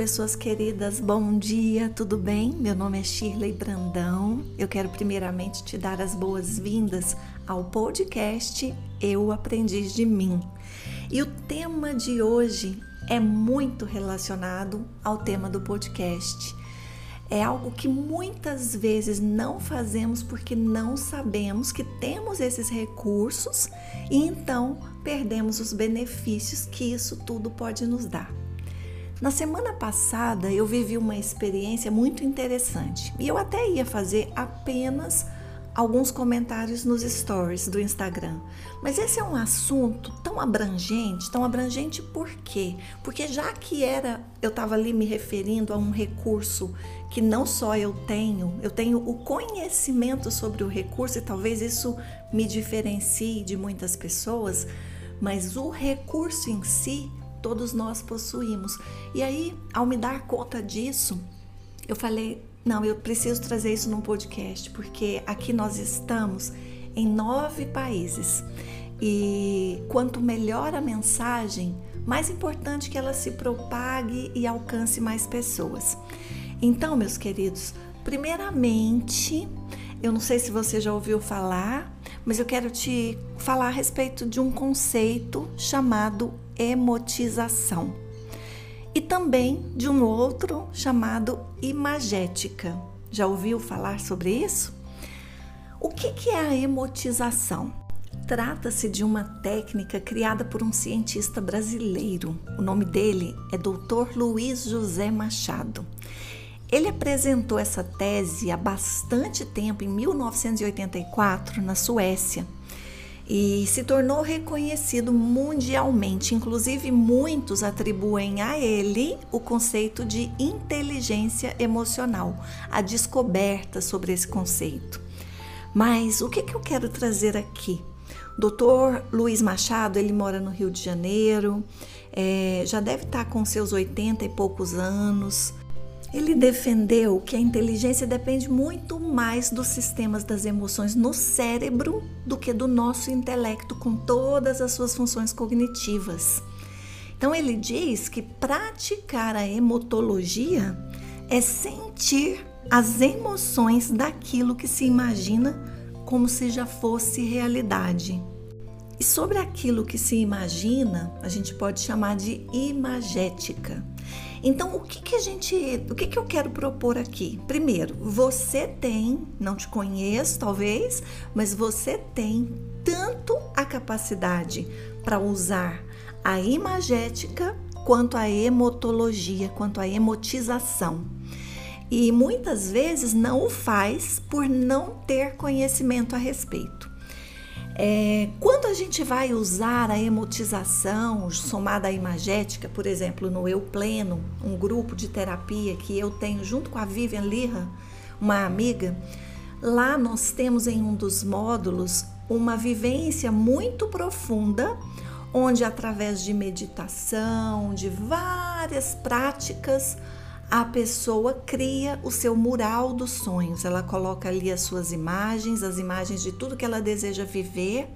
pessoas queridas, bom dia, tudo bem? Meu nome é Shirley Brandão. Eu quero primeiramente te dar as boas-vindas ao podcast Eu Aprendi de Mim. E o tema de hoje é muito relacionado ao tema do podcast. É algo que muitas vezes não fazemos porque não sabemos que temos esses recursos e então perdemos os benefícios que isso tudo pode nos dar. Na semana passada eu vivi uma experiência muito interessante e eu até ia fazer apenas alguns comentários nos stories do Instagram. Mas esse é um assunto tão abrangente, tão abrangente por quê? Porque já que era, eu estava ali me referindo a um recurso que não só eu tenho, eu tenho o conhecimento sobre o recurso e talvez isso me diferencie de muitas pessoas, mas o recurso em si todos nós possuímos. E aí, ao me dar conta disso, eu falei: não, eu preciso trazer isso num podcast, porque aqui nós estamos em nove países. E quanto melhor a mensagem, mais importante que ela se propague e alcance mais pessoas. Então, meus queridos, primeiramente, eu não sei se você já ouviu falar, mas eu quero te falar a respeito de um conceito chamado emotização. E também de um outro chamado imagética. Já ouviu falar sobre isso? O que é a emotização? Trata-se de uma técnica criada por um cientista brasileiro. O nome dele é Dr. Luiz José Machado. Ele apresentou essa tese há bastante tempo, em 1984, na Suécia e se tornou reconhecido mundialmente. Inclusive, muitos atribuem a ele o conceito de inteligência emocional, a descoberta sobre esse conceito. Mas o que, que eu quero trazer aqui? Doutor Luiz Machado, ele mora no Rio de Janeiro, é, já deve estar com seus 80 e poucos anos. Ele defendeu que a inteligência depende muito mais dos sistemas das emoções no cérebro do que do nosso intelecto com todas as suas funções cognitivas. Então ele diz que praticar a emotologia é sentir as emoções daquilo que se imagina como se já fosse realidade. E sobre aquilo que se imagina, a gente pode chamar de imagética. Então, o que, que a gente, o que, que eu quero propor aqui? Primeiro, você tem, não te conheço talvez, mas você tem tanto a capacidade para usar a imagética quanto a emotologia, quanto a emotização. E muitas vezes não o faz por não ter conhecimento a respeito. É, quando a gente vai usar a emotização somada à imagética, por exemplo, no Eu Pleno, um grupo de terapia que eu tenho junto com a Vivian Lira, uma amiga, lá nós temos em um dos módulos uma vivência muito profunda, onde através de meditação, de várias práticas, a pessoa cria o seu mural dos sonhos. Ela coloca ali as suas imagens, as imagens de tudo que ela deseja viver,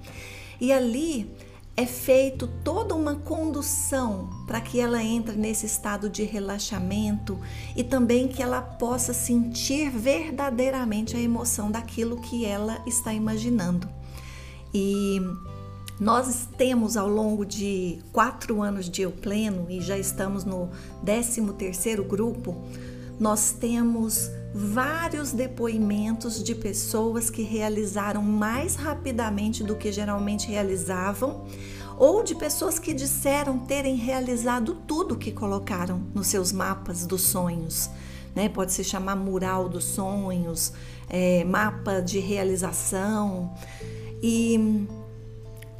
e ali é feito toda uma condução para que ela entre nesse estado de relaxamento e também que ela possa sentir verdadeiramente a emoção daquilo que ela está imaginando. E nós temos ao longo de quatro anos de Eu Pleno e já estamos no 13 terceiro grupo, nós temos vários depoimentos de pessoas que realizaram mais rapidamente do que geralmente realizavam, ou de pessoas que disseram terem realizado tudo que colocaram nos seus mapas dos sonhos. Né? Pode se chamar mural dos sonhos, é, mapa de realização. E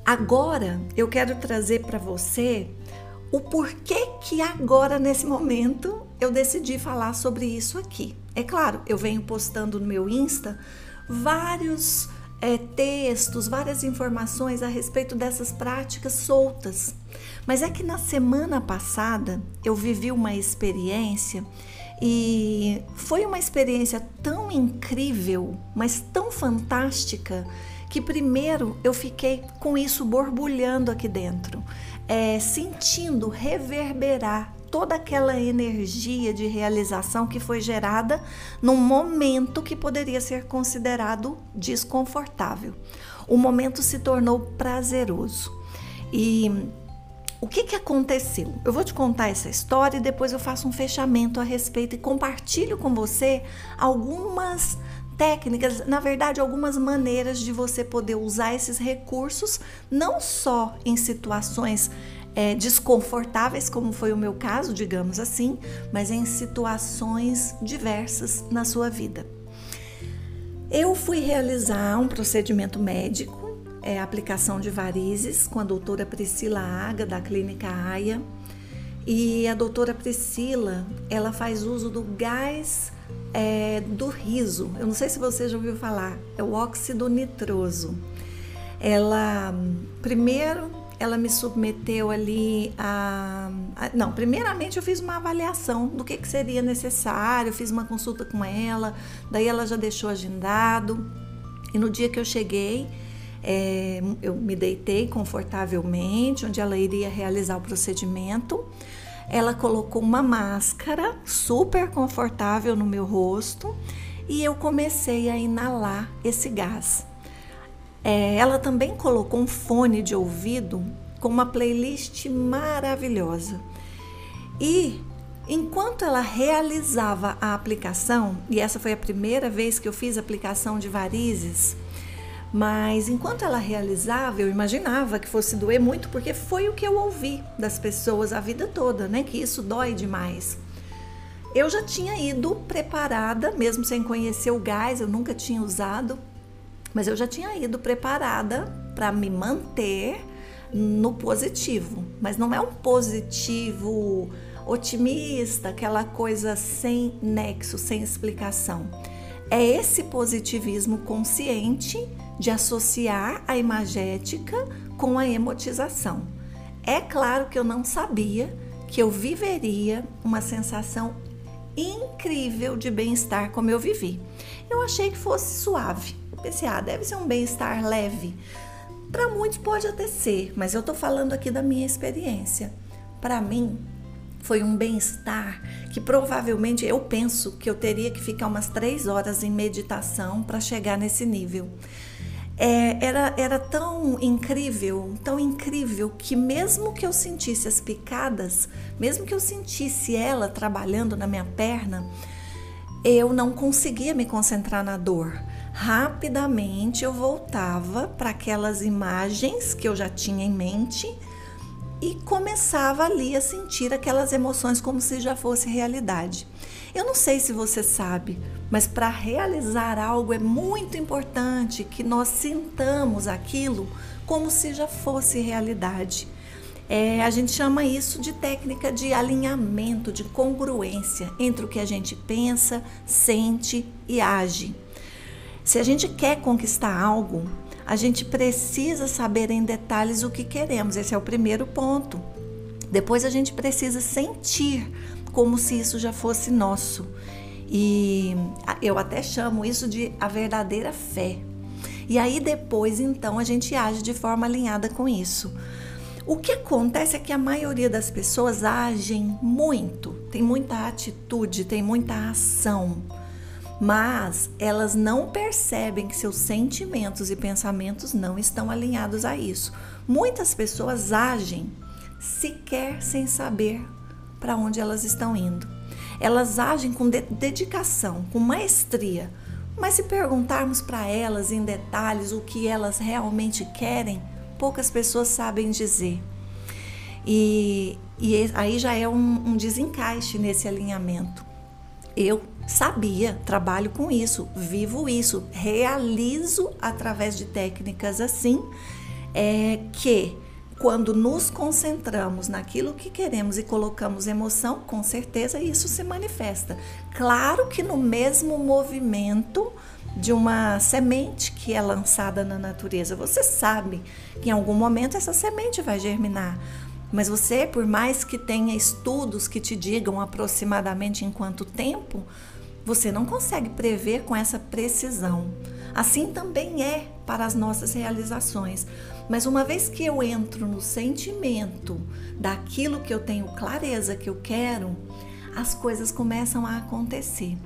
Agora eu quero trazer para você o porquê que agora, nesse momento, eu decidi falar sobre isso aqui. É claro, eu venho postando no meu Insta vários é, textos, várias informações a respeito dessas práticas soltas. Mas é que na semana passada eu vivi uma experiência e foi uma experiência tão incrível, mas tão fantástica que primeiro eu fiquei com isso borbulhando aqui dentro, é, sentindo reverberar toda aquela energia de realização que foi gerada num momento que poderia ser considerado desconfortável. O momento se tornou prazeroso. E o que, que aconteceu? Eu vou te contar essa história e depois eu faço um fechamento a respeito e compartilho com você algumas técnicas, na verdade, algumas maneiras de você poder usar esses recursos, não só em situações é, desconfortáveis, como foi o meu caso, digamos assim, mas em situações diversas na sua vida. Eu fui realizar um procedimento médico, é, aplicação de varizes, com a doutora Priscila Aga, da Clínica AIA. E a doutora Priscila, ela faz uso do gás é, do riso. Eu não sei se você já ouviu falar, é o óxido nitroso. Ela, primeiro, ela me submeteu ali a, a, Não, primeiramente eu fiz uma avaliação do que, que seria necessário, fiz uma consulta com ela, daí ela já deixou agendado. E no dia que eu cheguei, é, eu me deitei confortavelmente, onde ela iria realizar o procedimento. Ela colocou uma máscara super confortável no meu rosto e eu comecei a inalar esse gás. É, ela também colocou um fone de ouvido com uma playlist maravilhosa. E enquanto ela realizava a aplicação, e essa foi a primeira vez que eu fiz aplicação de varizes, mas enquanto ela realizava, eu imaginava que fosse doer muito, porque foi o que eu ouvi das pessoas a vida toda, né? Que isso dói demais. Eu já tinha ido preparada, mesmo sem conhecer o gás, eu nunca tinha usado, mas eu já tinha ido preparada para me manter no positivo. Mas não é um positivo otimista, aquela coisa sem nexo, sem explicação. É esse positivismo consciente de associar a imagética com a emotização. É claro que eu não sabia que eu viveria uma sensação incrível de bem-estar como eu vivi. Eu achei que fosse suave. pensei, ah, deve ser um bem-estar leve. Para muitos pode até ser, mas eu estou falando aqui da minha experiência. Para mim, foi um bem-estar que provavelmente eu penso que eu teria que ficar umas três horas em meditação para chegar nesse nível. É, era, era tão incrível, tão incrível que mesmo que eu sentisse as picadas, mesmo que eu sentisse ela trabalhando na minha perna, eu não conseguia me concentrar na dor. Rapidamente eu voltava para aquelas imagens que eu já tinha em mente e começava ali a sentir aquelas emoções como se já fosse realidade. Eu não sei se você sabe, mas para realizar algo é muito importante que nós sintamos aquilo como se já fosse realidade. É, a gente chama isso de técnica de alinhamento, de congruência entre o que a gente pensa, sente e age. Se a gente quer conquistar algo, a gente precisa saber em detalhes o que queremos. Esse é o primeiro ponto. Depois a gente precisa sentir como se isso já fosse nosso. E eu até chamo isso de a verdadeira fé. E aí depois, então, a gente age de forma alinhada com isso. O que acontece é que a maioria das pessoas agem muito, tem muita atitude, tem muita ação mas elas não percebem que seus sentimentos e pensamentos não estão alinhados a isso. Muitas pessoas agem sequer sem saber para onde elas estão indo. Elas agem com de dedicação, com maestria, mas se perguntarmos para elas em detalhes o que elas realmente querem, poucas pessoas sabem dizer. E, e aí já é um, um desencaixe nesse alinhamento. Eu sabia, trabalho com isso, vivo isso, realizo através de técnicas assim, é que quando nos concentramos naquilo que queremos e colocamos emoção, com certeza isso se manifesta. Claro que no mesmo movimento de uma semente que é lançada na natureza, você sabe que em algum momento essa semente vai germinar. Mas você, por mais que tenha estudos que te digam aproximadamente em quanto tempo, você não consegue prever com essa precisão. Assim também é para as nossas realizações. Mas uma vez que eu entro no sentimento daquilo que eu tenho clareza que eu quero, as coisas começam a acontecer.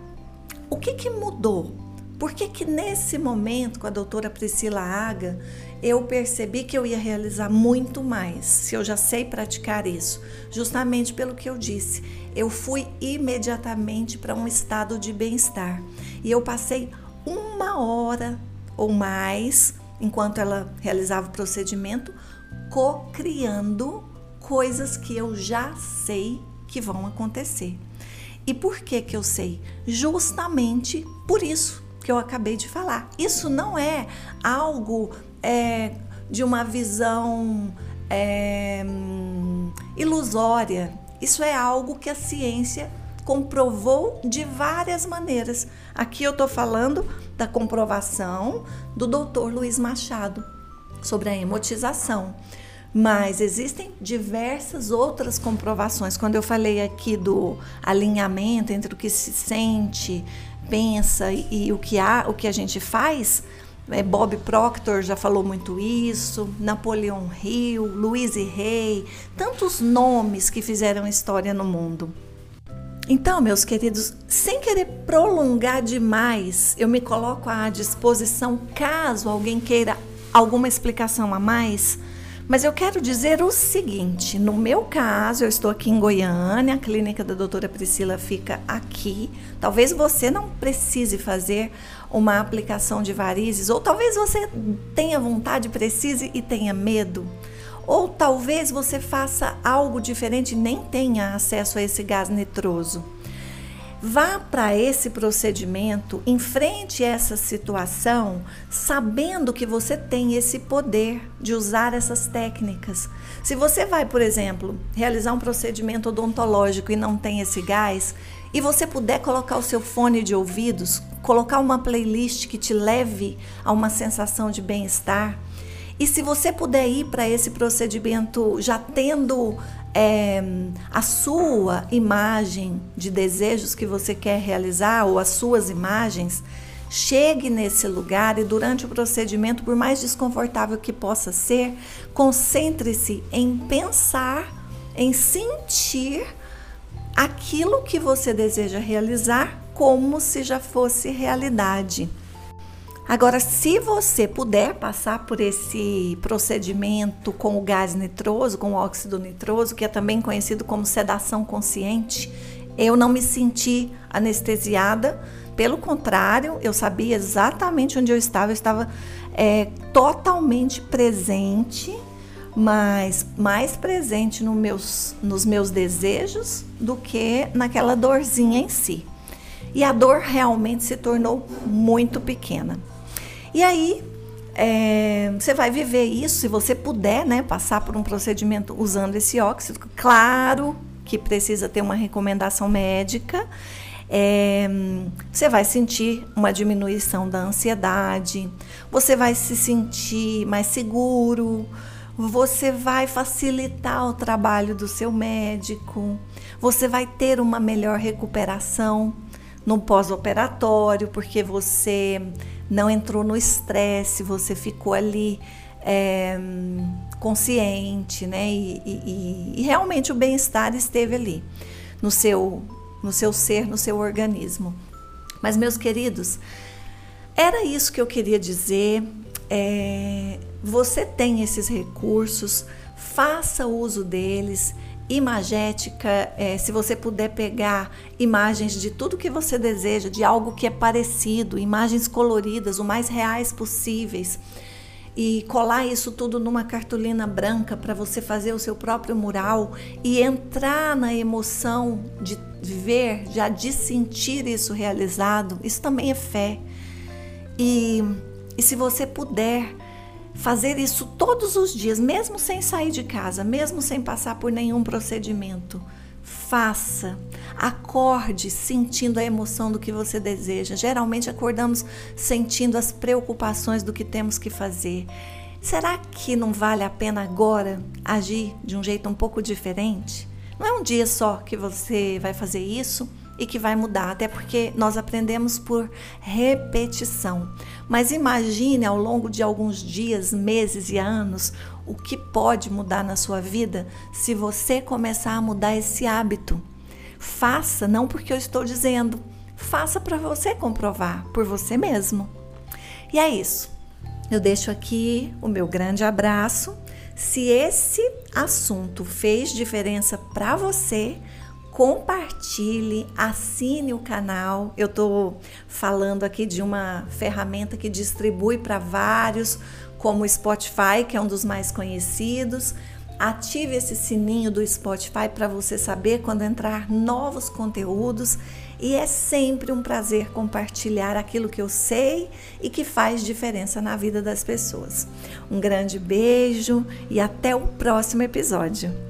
O que, que mudou? Por que, que nesse momento, com a doutora Priscila Aga, eu percebi que eu ia realizar muito mais, se eu já sei praticar isso? Justamente pelo que eu disse, eu fui imediatamente para um estado de bem-estar. E eu passei uma hora ou mais, enquanto ela realizava o procedimento, co-criando coisas que eu já sei que vão acontecer. E por que que eu sei? Justamente por isso que eu acabei de falar. Isso não é algo é, de uma visão é, ilusória. Isso é algo que a ciência comprovou de várias maneiras. Aqui eu estou falando da comprovação do doutor Luiz Machado sobre a emotização. Mas existem diversas outras comprovações. Quando eu falei aqui do alinhamento entre o que se sente, pensa e, o, que há, o que a gente faz, é, Bob Proctor já falou muito isso, Napoleão Hill, Louise Hay, tantos nomes que fizeram história no mundo. Então, meus queridos, sem querer prolongar demais, eu me coloco à disposição caso alguém queira alguma explicação a mais mas eu quero dizer o seguinte: no meu caso, eu estou aqui em Goiânia, a clínica da doutora Priscila fica aqui. Talvez você não precise fazer uma aplicação de varizes, ou talvez você tenha vontade, precise e tenha medo. Ou talvez você faça algo diferente e nem tenha acesso a esse gás nitroso. Vá para esse procedimento, enfrente essa situação, sabendo que você tem esse poder de usar essas técnicas. Se você vai, por exemplo, realizar um procedimento odontológico e não tem esse gás, e você puder colocar o seu fone de ouvidos, colocar uma playlist que te leve a uma sensação de bem-estar, e se você puder ir para esse procedimento já tendo é, a sua imagem de desejos que você quer realizar ou as suas imagens, chegue nesse lugar e durante o procedimento, por mais desconfortável que possa ser, concentre-se em pensar, em sentir aquilo que você deseja realizar como se já fosse realidade. Agora, se você puder passar por esse procedimento com o gás nitroso, com o óxido nitroso, que é também conhecido como sedação consciente, eu não me senti anestesiada. Pelo contrário, eu sabia exatamente onde eu estava. Eu estava é, totalmente presente, mas mais presente no meus, nos meus desejos do que naquela dorzinha em si. E a dor realmente se tornou muito pequena. E aí é, você vai viver isso, se você puder, né, passar por um procedimento usando esse óxido. Claro que precisa ter uma recomendação médica. É, você vai sentir uma diminuição da ansiedade, você vai se sentir mais seguro, você vai facilitar o trabalho do seu médico, você vai ter uma melhor recuperação no pós-operatório, porque você não entrou no estresse, você ficou ali é, consciente, né? E, e, e realmente o bem-estar esteve ali no seu, no seu ser, no seu organismo. Mas, meus queridos, era isso que eu queria dizer. É, você tem esses recursos, faça uso deles imagética, é, se você puder pegar imagens de tudo que você deseja, de algo que é parecido, imagens coloridas, o mais reais possíveis, e colar isso tudo numa cartolina branca para você fazer o seu próprio mural e entrar na emoção de ver, já de sentir isso realizado, isso também é fé. E, e se você puder, fazer isso todos os dias, mesmo sem sair de casa, mesmo sem passar por nenhum procedimento. Faça, acorde sentindo a emoção do que você deseja. Geralmente acordamos sentindo as preocupações do que temos que fazer. Será que não vale a pena agora agir de um jeito um pouco diferente? Não é um dia só que você vai fazer isso, e que vai mudar, até porque nós aprendemos por repetição. Mas imagine ao longo de alguns dias, meses e anos o que pode mudar na sua vida se você começar a mudar esse hábito. Faça, não porque eu estou dizendo, faça para você comprovar por você mesmo. E é isso. Eu deixo aqui o meu grande abraço. Se esse assunto fez diferença para você, compartilhe, assine o canal. Eu estou falando aqui de uma ferramenta que distribui para vários, como o Spotify, que é um dos mais conhecidos. Ative esse sininho do Spotify para você saber quando entrar novos conteúdos. E é sempre um prazer compartilhar aquilo que eu sei e que faz diferença na vida das pessoas. Um grande beijo e até o próximo episódio.